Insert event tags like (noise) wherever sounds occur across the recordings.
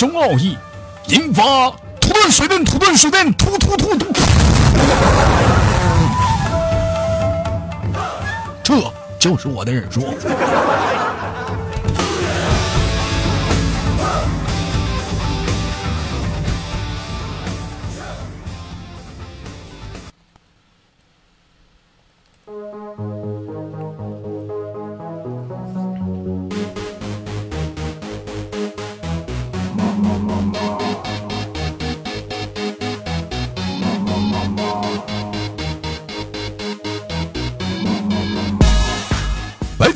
中，奥义，引发土遁水遁土遁水遁突突突突。这就是我的忍术。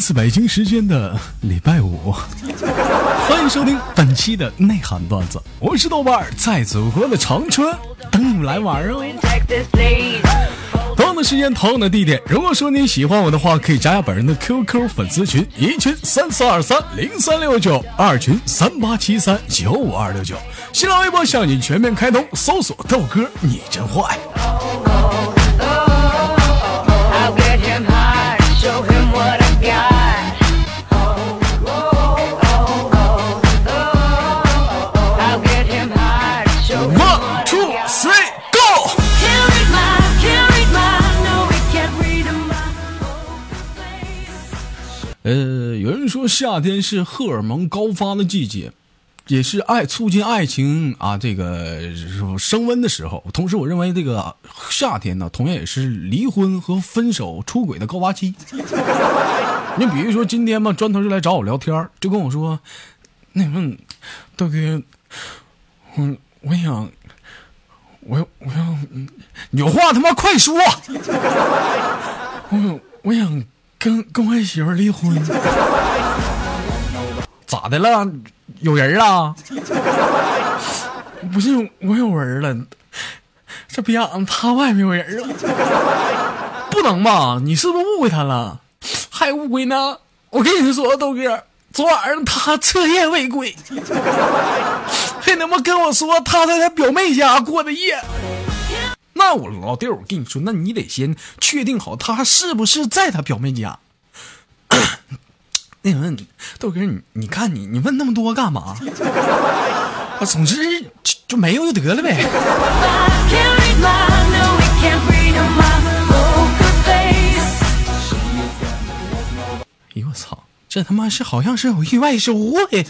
自北京时间的礼拜五，欢迎收听本期的内涵段子。我是豆瓣，在祖国的长春等你们来玩哦。同样的时间，同样的地点。如果说你喜欢我的话，可以加下本人的 QQ 粉丝群：一群三四二三零三六九，二群三八七三九五二六九。新浪微博向你全面开通，搜索豆哥你真坏。呃，有人说夏天是荷尔蒙高发的季节，也是爱促进爱情啊这个升温的时候。同时，我认为这个夏天呢，同样也是离婚和分手、出轨的高发期。(laughs) 你比如说今天嘛，砖头就来找我聊天，就跟我说：“那什大哥，我我想，我我要，有话他妈快说！(laughs) 我想我想跟跟我媳妇离婚，咋的了？有人了？(laughs) 不是我有人了，这别让他外面有人了，不能吧？你是不是误会他了？还误会呢？我跟你说，豆哥，昨晚上他彻夜未归，(laughs) 还他妈跟我说他在他表妹家过的夜。那我老弟，我跟你说，那你得先确定好他是不是在他表妹家。那问豆哥，你你看你你问那么多干嘛？啊，总之就就没有就得了呗。哎呦我操！这他妈是好像是有意外收获呀！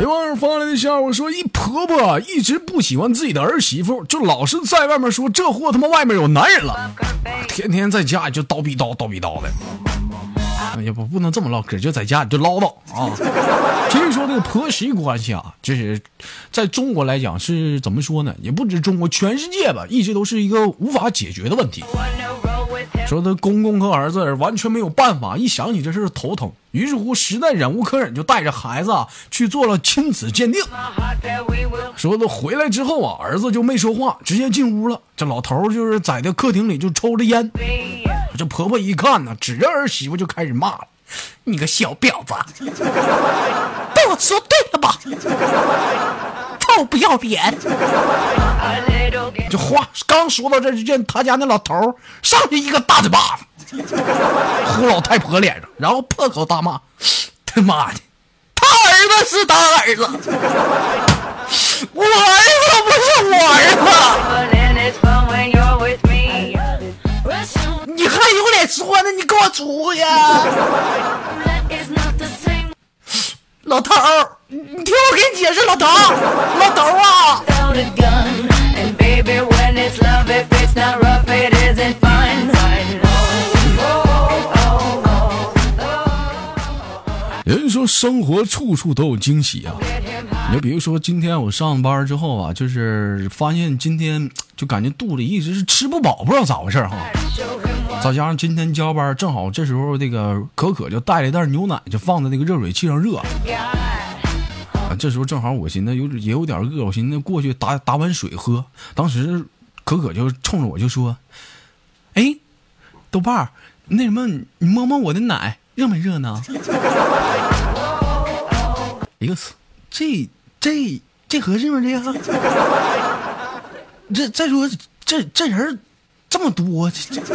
别网友发来的笑话说，一婆婆一直不喜欢自己的儿媳妇，就老是在外面说这货他妈外面有男人了，天天在家里就叨逼叨叨逼叨的。也不不能这么唠嗑，就在家里就唠叨啊。其实说这个婆媳关系啊，就是在中国来讲是怎么说呢？也不止中国，全世界吧，一直都是一个无法解决的问题。说他公公和儿子完全没有办法，一想起这事头疼。于是乎，实在忍无可忍，就带着孩子去做了亲子鉴定。说他回来之后啊，儿子就没说话，直接进屋了。这老头就是在这客厅里就抽着烟。这婆婆一看呢，指着儿媳妇就开始骂了：“你个小婊子，(laughs) 被我说对了吧？(laughs) 臭不要脸！”这话刚说到这，就见他家那老头上去一个大嘴巴子，呼老太婆脸上，然后破口大骂：“他妈的，他儿子是他儿子，我儿子不是我儿子。”你还有脸说呢？你给我出去！老头儿，你听我给你解释，老头儿，老头啊儿啊！有人说生活处处都有惊喜啊！你就比如说今天我上班之后啊，就是发现今天就感觉肚子一直是吃不饱，不知道咋回事哈。再加上今天加班，正好这时候那个可可就带了一袋牛奶，就放在那个热水器上热。啊，这时候正好我寻思有也有点饿，我寻思过去打打碗水喝。当时可可就冲着我就说：“哎，豆瓣儿，那什么，你摸摸我的奶，热没热呢？”哎呦，这这这合适吗？这个？这再说这这人这么多，这这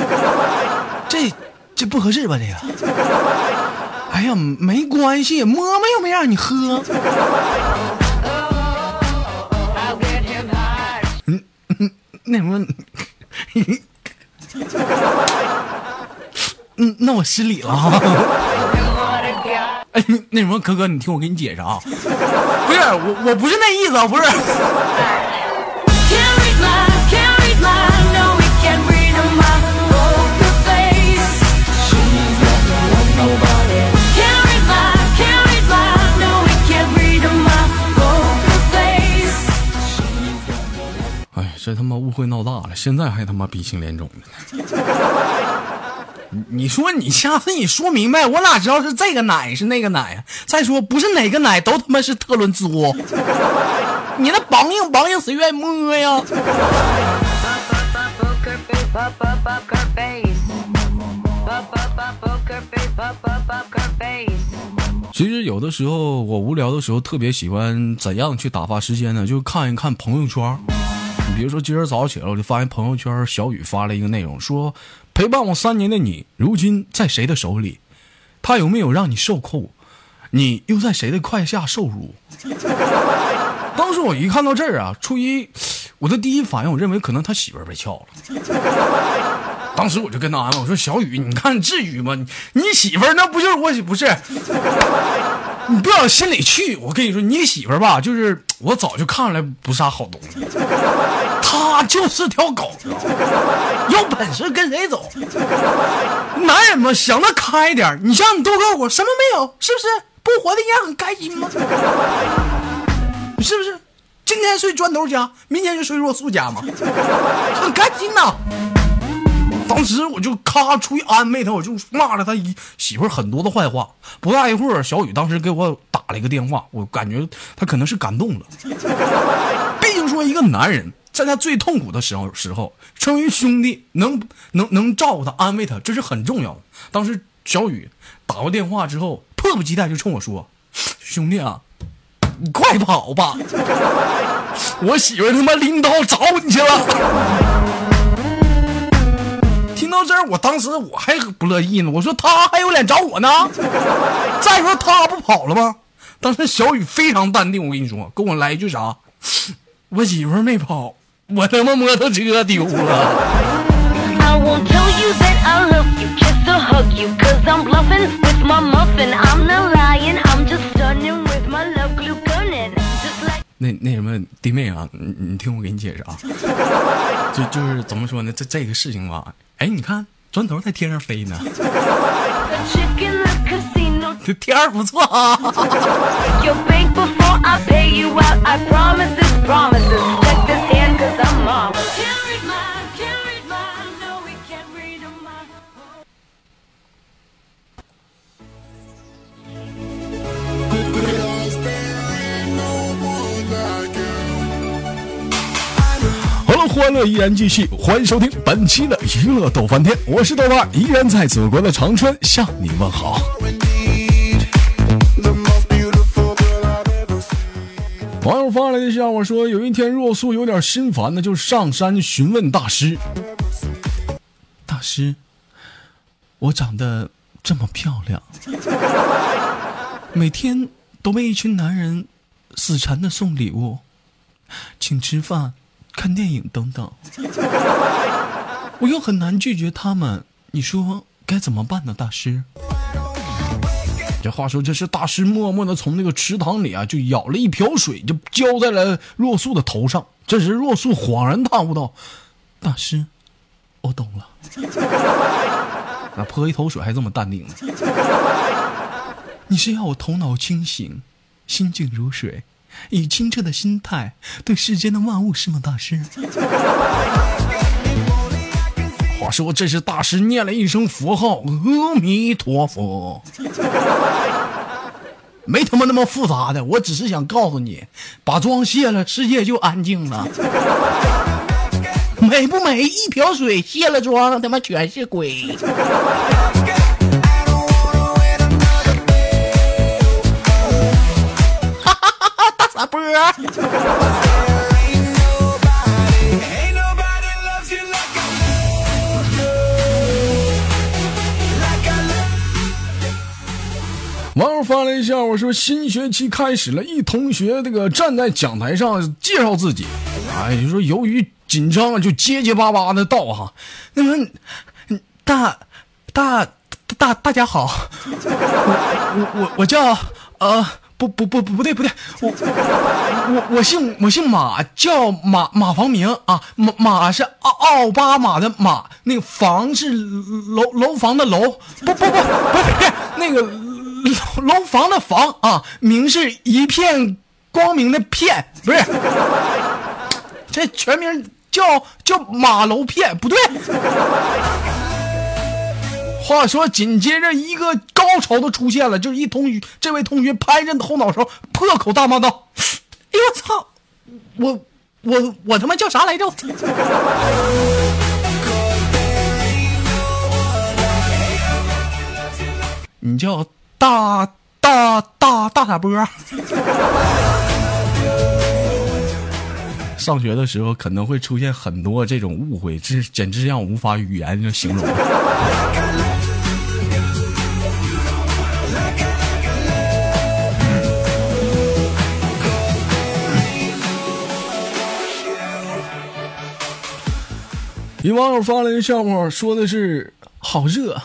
这这不合适吧？这个，哎呀，没关系，摸摸又没让你喝。那什么，嗯，那我失礼了哈。哎，那什么，哥哥，你听我给你解释啊，不是我，我不是那意思，不是。这他妈误会闹大了，现在还他妈鼻青脸肿的。你你说你下次你说明白，我哪知道是这个奶是那个奶呀？再说不是哪个奶都他妈是特仑兹，你那梆硬梆硬谁愿意摸呀？其实有的时候我无聊的时候，特别喜欢怎样去打发时间呢？就看一看朋友圈。你比如说，今儿早起来，我就发现朋友圈小雨发了一个内容，说陪伴我三年的你，如今在谁的手里？他有没有让你受苦？你又在谁的胯下受辱？(laughs) 当时我一看到这儿啊，初一我的第一反应，我认为可能他媳妇儿被撬了。当时我就跟他安慰我说：“小雨，你看至于吗？你媳妇儿那不就是我？不是。”你不往心里去，我跟你说，你媳妇儿吧，就是我早就看出来不是啥好东西，她就是条狗，有本事跟谁走？男人嘛，想得开点你像你豆哥我什么没有，是不是？不活的也很开心吗？(laughs) 是不是？今天睡砖头家，明天就睡若素家吗，很开心呐。当时我就咔出去安慰他，我就骂了他一媳妇很多的坏话。不大一会儿，小雨当时给我打了一个电话，我感觉他可能是感动了。毕竟说一个男人在他最痛苦的时候时候，成为兄弟能能能照顾他、安慰他，这是很重要的。当时小雨打过电话之后，迫不及待就冲我说：“兄弟啊，你快跑吧，(laughs) 我媳妇他妈拎刀找你去了。”听到这儿，我当时我还不乐意呢。我说他还有脸找我呢？(laughs) 再说他不跑了吗？当时小雨非常淡定，我跟你说，跟我来一句啥？(sniffs) 我媳妇没跑，我他妈摩托车丢了。那那什么弟妹啊，你你听我给你解释啊，就就是怎么说呢？这这个事情吧。哎，你看，砖头在天上飞呢，(laughs) 这天儿不错啊。(laughs) 欢乐依然继续，欢迎收听本期的娱乐逗翻天，我是豆瓣，依然在祖国的长春向你问好。网友发来的笑话说，有一天若素有点心烦的，就上山询问大师：“大师，我长得这么漂亮，每天都被一群男人死缠的送礼物，请吃饭。”看电影等等，(laughs) 我又很难拒绝他们，你说该怎么办呢？大师，这话说这是大师默默的从那个池塘里啊，就舀了一瓢水，就浇在了若素的头上。这时若素恍然大悟道：“大师，我懂了。那泼一头水还这么淡定呢？(laughs) 你是要我头脑清醒，心静如水？”以清澈的心态对世间的万物是吗，大师？话说，这是大师念了一声佛号，阿弥陀佛。没他妈那么复杂的，我只是想告诉你，把妆卸了，世界就安静了。美不美？一瓢水，卸了妆，他妈全是鬼。员。网友发了一下，我说新学期开始了，一同学这个站在讲台上介绍自己，哎，就说由于紧张就结结巴巴的道哈，那么大大大大家好，我我我叫呃不不不不不对不对，我我我姓我姓马，叫马马房明啊，马马是奥奥巴马的马，那个房是楼楼房的楼，不不不不是那个楼楼房的房啊，明是一片光明的片，不是，这全名叫叫马楼片，不对。话说，紧接着一个高潮都出现了，就是一同学，这位同学拍着后脑勺，破口大骂道：“哎呦我操！我我我他妈叫啥来着？你叫大大大大傻波。”上学的时候可能会出现很多这种误会，这简直让我无法语言就形容。一网友发了一个笑话，说的是好热，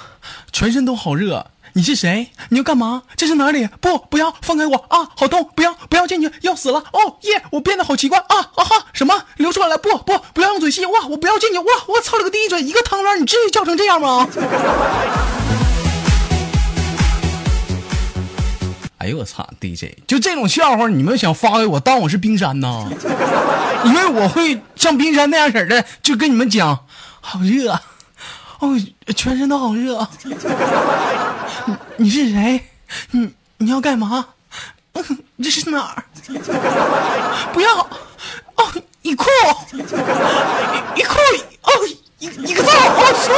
全身都好热。你是谁？你要干嘛？这是哪里？不，不要放开我啊！好痛！不要，不要进去，要死了！哦耶！我变得好奇怪啊！啊哈！什么？流出来了？不不，不要用嘴吸！哇！我不要进去！哇！我操了个地嘴！一个汤圆，你至于叫成这样吗？哎呦我操！DJ，就这种笑话，你们想发给我，当我是冰山呢？因为我会像冰山那样式的，就跟你们讲。好热，哦，全身都好热。你你是谁？你你要干嘛？这是哪儿？不要！哦，一裤，一裤，哦，一一个字，我说。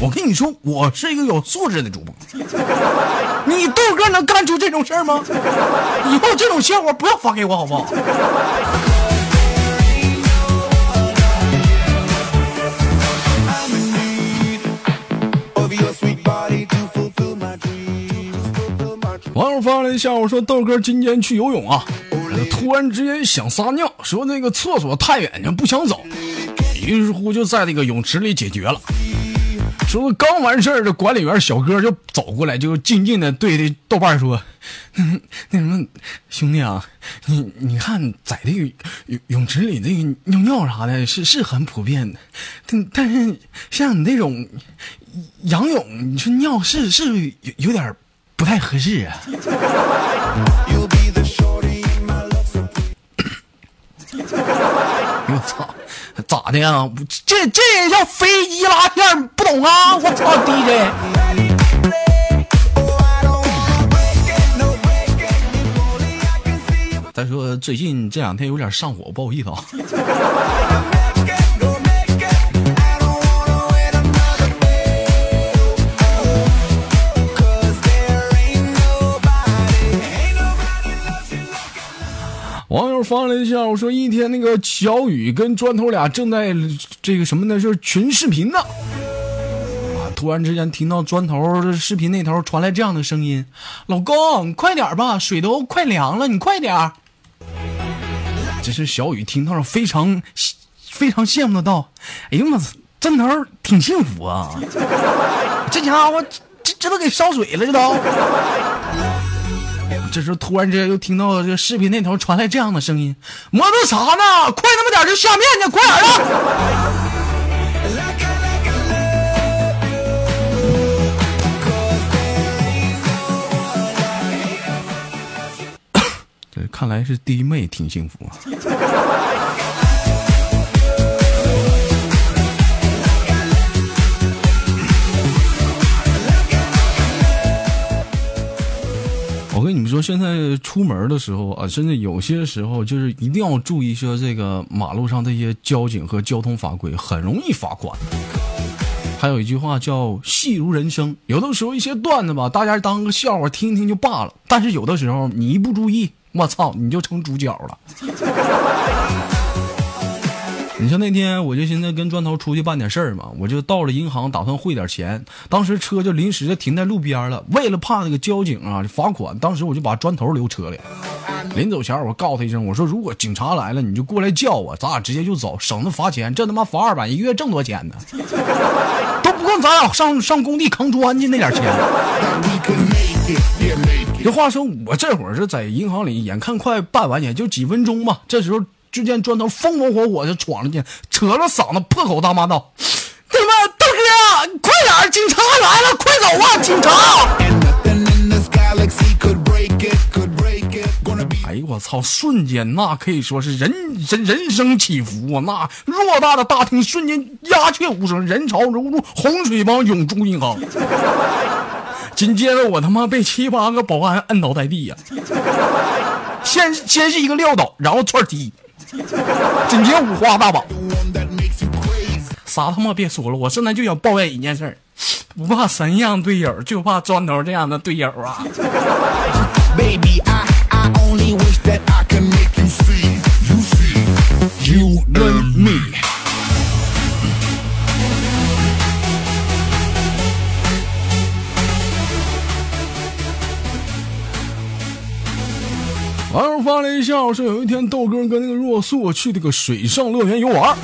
我跟你说，我是一个有素质的主播。你豆哥能干出这种事儿吗？以后这种笑话不要发给我，好不好？网友发了一下，我说豆哥今天去游泳啊，突然之间想撒尿，说那个厕所太远，不想走，于是乎就在那个泳池里解决了。说刚完事儿，这管理员小哥就走过来，就静静的对这豆瓣说：“ (laughs) 那什么，兄弟啊，你你看，在这个泳泳池里，这个尿尿啥的，是是很普遍的。但但是像你那种仰泳，你说尿是是有有点不太合适啊。(laughs) ”我操！咋的呀？这这也叫飞机拉片？不懂啊！我操，DJ。再说最近这两天有点上火，不好意思啊。(laughs) 友发了一下，我说一天那个小雨跟砖头俩正在这个什么呢？就是群视频呢。啊！突然之间听到砖头视频那头传来这样的声音：“老公，你快点吧，水都快凉了，你快点。”这是小雨听到了，非常非常羡慕的道：“哎呦我操，砖头挺幸福啊，这家伙这这都给烧水了，这都。”这时候突然之间又听到这个视频那头传来这样的声音：“磨蹭啥呢？快那么点就下面去，快点的！” (coughs) 这看来是弟妹挺幸福啊。(laughs) 说，现在出门的时候啊，甚至有些时候就是一定要注意说这个马路上这些交警和交通法规，很容易罚款。还有一句话叫“戏如人生”，有的时候一些段子吧，大家当个笑话听听就罢了。但是有的时候你一不注意，我操，你就成主角了。你像那天我就寻思跟砖头出去办点事儿嘛，我就到了银行打算汇点钱，当时车就临时停在路边了，为了怕那个交警啊罚款，当时我就把砖头留车里。临走前我告诉他一声，我说如果警察来了你就过来叫我，咱俩直接就走，省得罚钱。这他妈罚二百，一个月挣多钱呢？(laughs) 都不够咱俩上上工地扛砖去那点钱。这话说，我这会儿是在银行里，眼看快办完，也就几分钟吧。这时候。只见砖头风风火火就闯了进，扯了嗓子破口大骂道：“他妈大哥，快点，警察来了，快走啊，警察！” (laughs) 哎呦我操！瞬间那可以说是人人人生起伏啊！那偌大的大厅瞬间鸦雀无声，人潮如入洪水般涌出银行。(laughs) 紧接着我他妈被七八个保安摁倒在地呀！先先是一个撂倒，然后串踢。(laughs) 紧接五花大绑，啥他妈别说了，我现在就想抱怨一件事儿不怕神一样队友，就怕砖头这样的队友啊。网友发了一笑，说有一天豆哥跟那个若素去这个水上乐园游玩，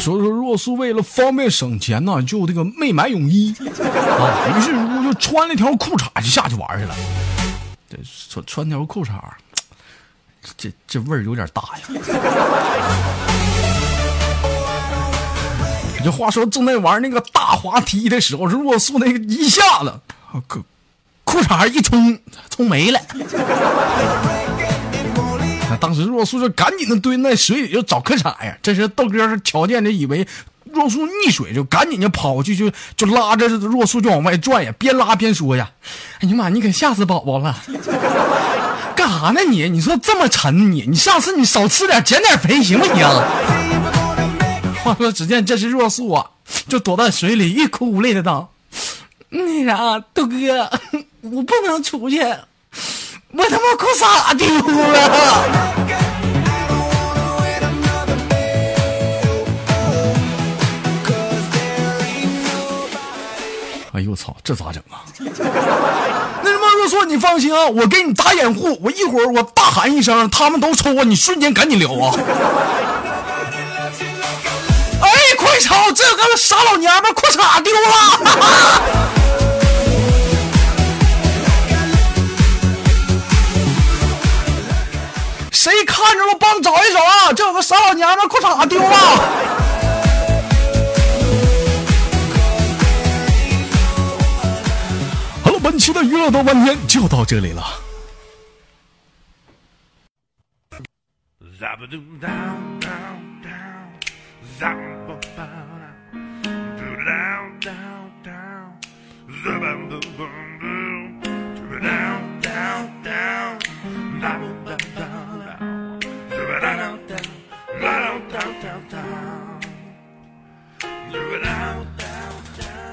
说说若素为了方便省钱呢，就这个没买泳衣啊，于是乎就穿了条裤衩就下去玩去了。这穿穿条裤衩，这这味儿有点大呀。这话说正在玩那个大滑梯的时候，若素那个一下子，裤裤衩一冲冲没了。当时若素就赶紧的蹲在水里就找裤衩呀。这时豆哥是瞧见的，以为若素溺水，就赶紧就跑过去，就就拉着若素就往外拽呀，边拉边说呀：“哎呀妈，你可吓死宝宝了！(laughs) 干啥呢你？你说这么沉你，你下次你少吃点，减点肥行不行？”话说，只见这是若素啊，就躲在水里，欲哭无泪的道：“那啥，豆哥，我不能出去。”我他妈裤衩丢了！哎呦我操，这咋整啊？那什么若说，你放心啊，我给你打掩护。我一会儿我大喊一声，他们都抽啊，你瞬间赶紧撩啊！哎，快瞅，这个傻老娘们裤衩丢了！谁看着了？帮找一找啊！这有个傻老娘们裤衩丢了。好了，本期的娱乐多半天就到这里了。